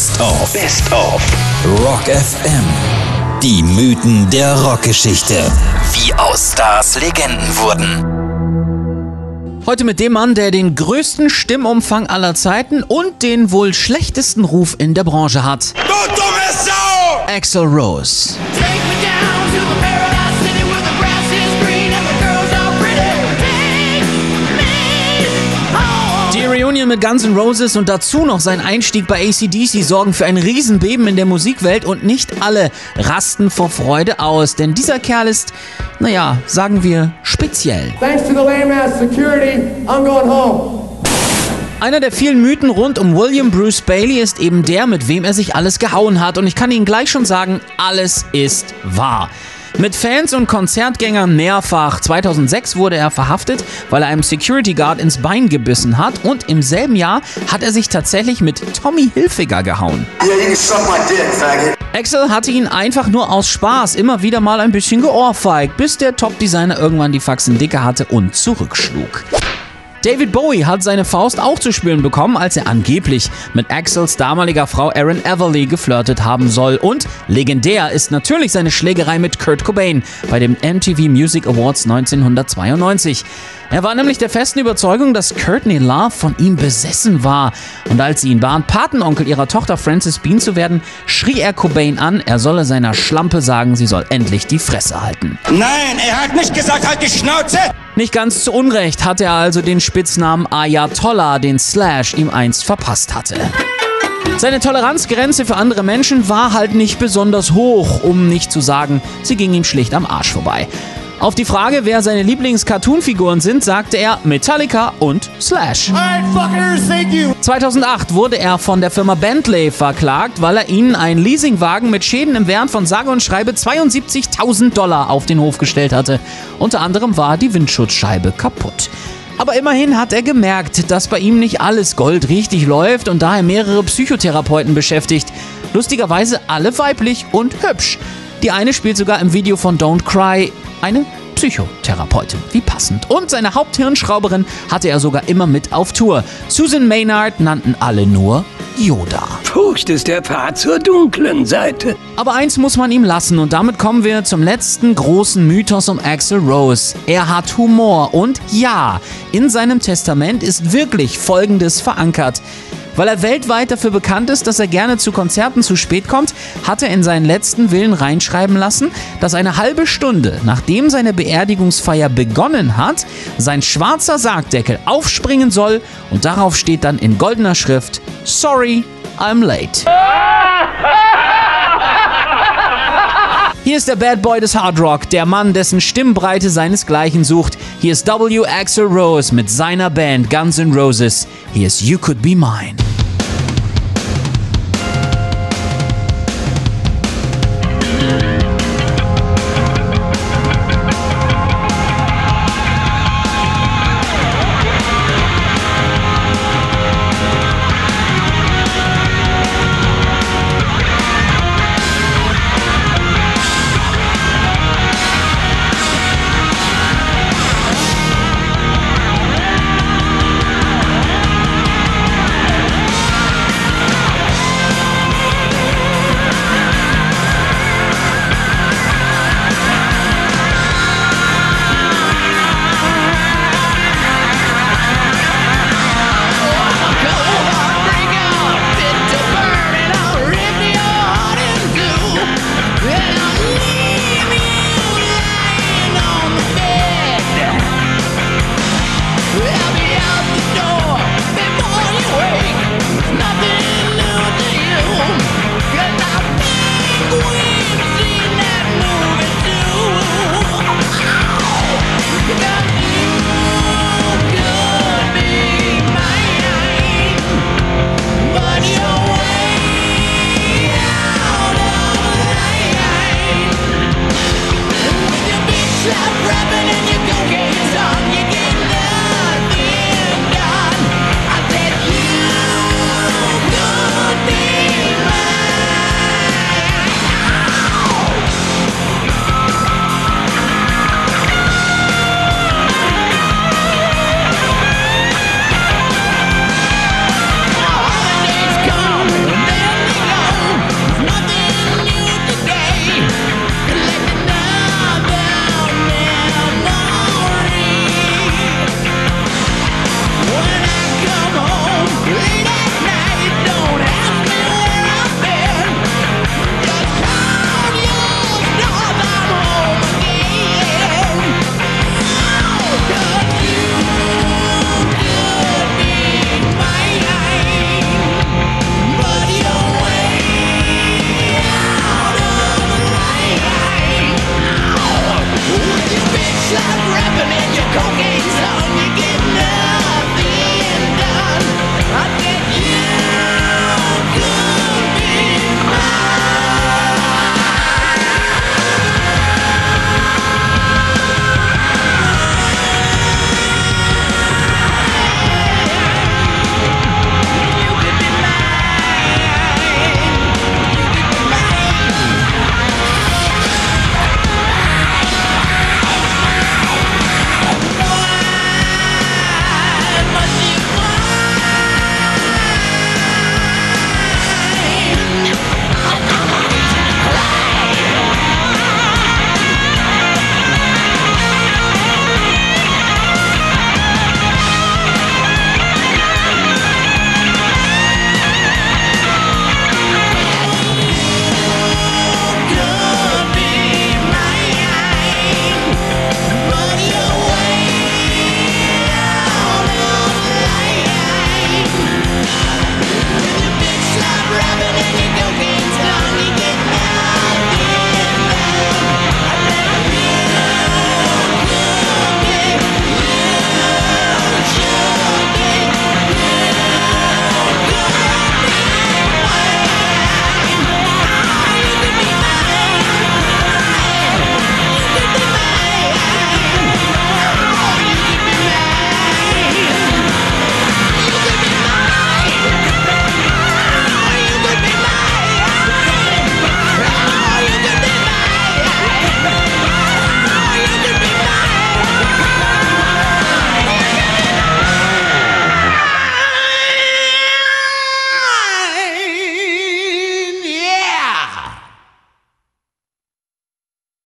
Best of. Best of. Rock FM. Die Mythen der Rockgeschichte. Wie aus Stars Legenden wurden. Heute mit dem Mann, der den größten Stimmumfang aller Zeiten und den wohl schlechtesten Ruf in der Branche hat. Du dumme Sau! Axel Rose. Take me down to the paradise Reunion mit Guns N' Roses und dazu noch sein Einstieg bei ACDC sorgen für ein Riesenbeben in der Musikwelt und nicht alle rasten vor Freude aus, denn dieser Kerl ist, naja, sagen wir, speziell. Thanks to the lame ass security, I'm going home. Einer der vielen Mythen rund um William Bruce Bailey ist eben der, mit wem er sich alles gehauen hat. Und ich kann Ihnen gleich schon sagen, alles ist wahr. Mit Fans und Konzertgängern mehrfach. 2006 wurde er verhaftet, weil er einem Security Guard ins Bein gebissen hat. Und im selben Jahr hat er sich tatsächlich mit Tommy Hilfiger gehauen. Yeah. Axel hatte ihn einfach nur aus Spaß immer wieder mal ein bisschen geohrfeigt, bis der Top-Designer irgendwann die Faxen dicke hatte und zurückschlug. David Bowie hat seine Faust auch zu spüren bekommen, als er angeblich mit Axels damaliger Frau Erin Everly geflirtet haben soll. Und legendär ist natürlich seine Schlägerei mit Kurt Cobain bei den MTV Music Awards 1992. Er war nämlich der festen Überzeugung, dass Courtney Love von ihm besessen war. Und als sie ihn bat, Patenonkel ihrer Tochter Frances Bean zu werden, schrie er Cobain an, er solle seiner Schlampe sagen, sie soll endlich die Fresse halten. Nein, er hat nicht gesagt, halt die Schnauze! Nicht ganz zu Unrecht hatte er also den Spitznamen Ayatollah, den Slash ihm einst verpasst hatte. Seine Toleranzgrenze für andere Menschen war halt nicht besonders hoch, um nicht zu sagen, sie ging ihm schlicht am Arsch vorbei. Auf die Frage, wer seine Lieblings-Cartoon-Figuren sind, sagte er Metallica und Slash. Fuckers, thank you. 2008 wurde er von der Firma Bentley verklagt, weil er ihnen einen Leasingwagen mit Schäden im Wert von sage und schreibe 72.000 Dollar auf den Hof gestellt hatte. Unter anderem war die Windschutzscheibe kaputt. Aber immerhin hat er gemerkt, dass bei ihm nicht alles Gold richtig läuft und daher mehrere Psychotherapeuten beschäftigt. Lustigerweise alle weiblich und hübsch. Die eine spielt sogar im Video von Don't Cry eine Psychotherapeutin. Wie passend. Und seine Haupthirnschrauberin hatte er sogar immer mit auf Tour. Susan Maynard nannten alle nur Yoda. Furcht ist der Pfad zur dunklen Seite. Aber eins muss man ihm lassen und damit kommen wir zum letzten großen Mythos um Axel Rose. Er hat Humor und ja, in seinem Testament ist wirklich Folgendes verankert. Weil er weltweit dafür bekannt ist, dass er gerne zu Konzerten zu spät kommt, hat er in seinen letzten Willen reinschreiben lassen, dass eine halbe Stunde nachdem seine Beerdigungsfeier begonnen hat, sein schwarzer Sargdeckel aufspringen soll und darauf steht dann in goldener Schrift Sorry, I'm late. Hier ist der Bad Boy des Hard Rock, der Mann, dessen Stimmbreite seinesgleichen sucht. Hier ist W. Axel Rose mit seiner Band Guns N' Roses. Hier ist You Could Be Mine.